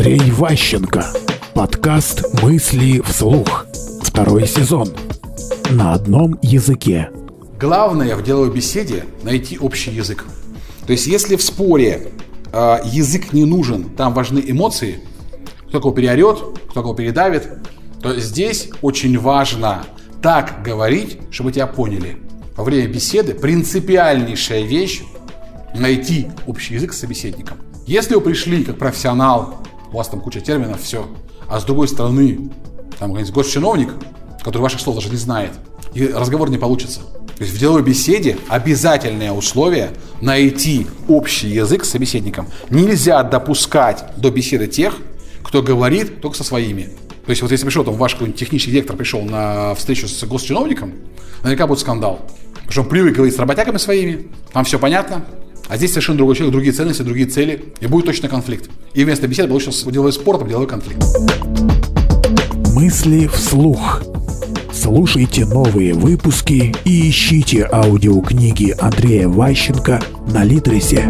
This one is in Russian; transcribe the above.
Андрей Ващенко. Подкаст «Мысли вслух». Второй сезон. На одном языке. Главное в деловой беседе найти общий язык. То есть, если в споре э, язык не нужен, там важны эмоции, кто кого переорет, кто кого передавит, то здесь очень важно так говорить, чтобы тебя поняли. Во время беседы принципиальнейшая вещь найти общий язык с собеседником. Если вы пришли как профессионал, у вас там куча терминов, все, а с другой стороны, там какой-нибудь госчиновник, который ваших слов даже не знает, и разговор не получится. То есть в деловой беседе обязательное условие найти общий язык с собеседником. Нельзя допускать до беседы тех, кто говорит только со своими. То есть вот если пришел там ваш какой-нибудь технический директор пришел на встречу с госчиновником, наверняка будет скандал. Потому что он привык говорить с работягами своими, там все понятно, а здесь совершенно другой человек, другие ценности, другие цели, и будет точно конфликт. И вместо беседы получится деловой спор, а деловой конфликт. Мысли вслух. Слушайте новые выпуски и ищите аудиокниги Андрея Ващенко на Литресе.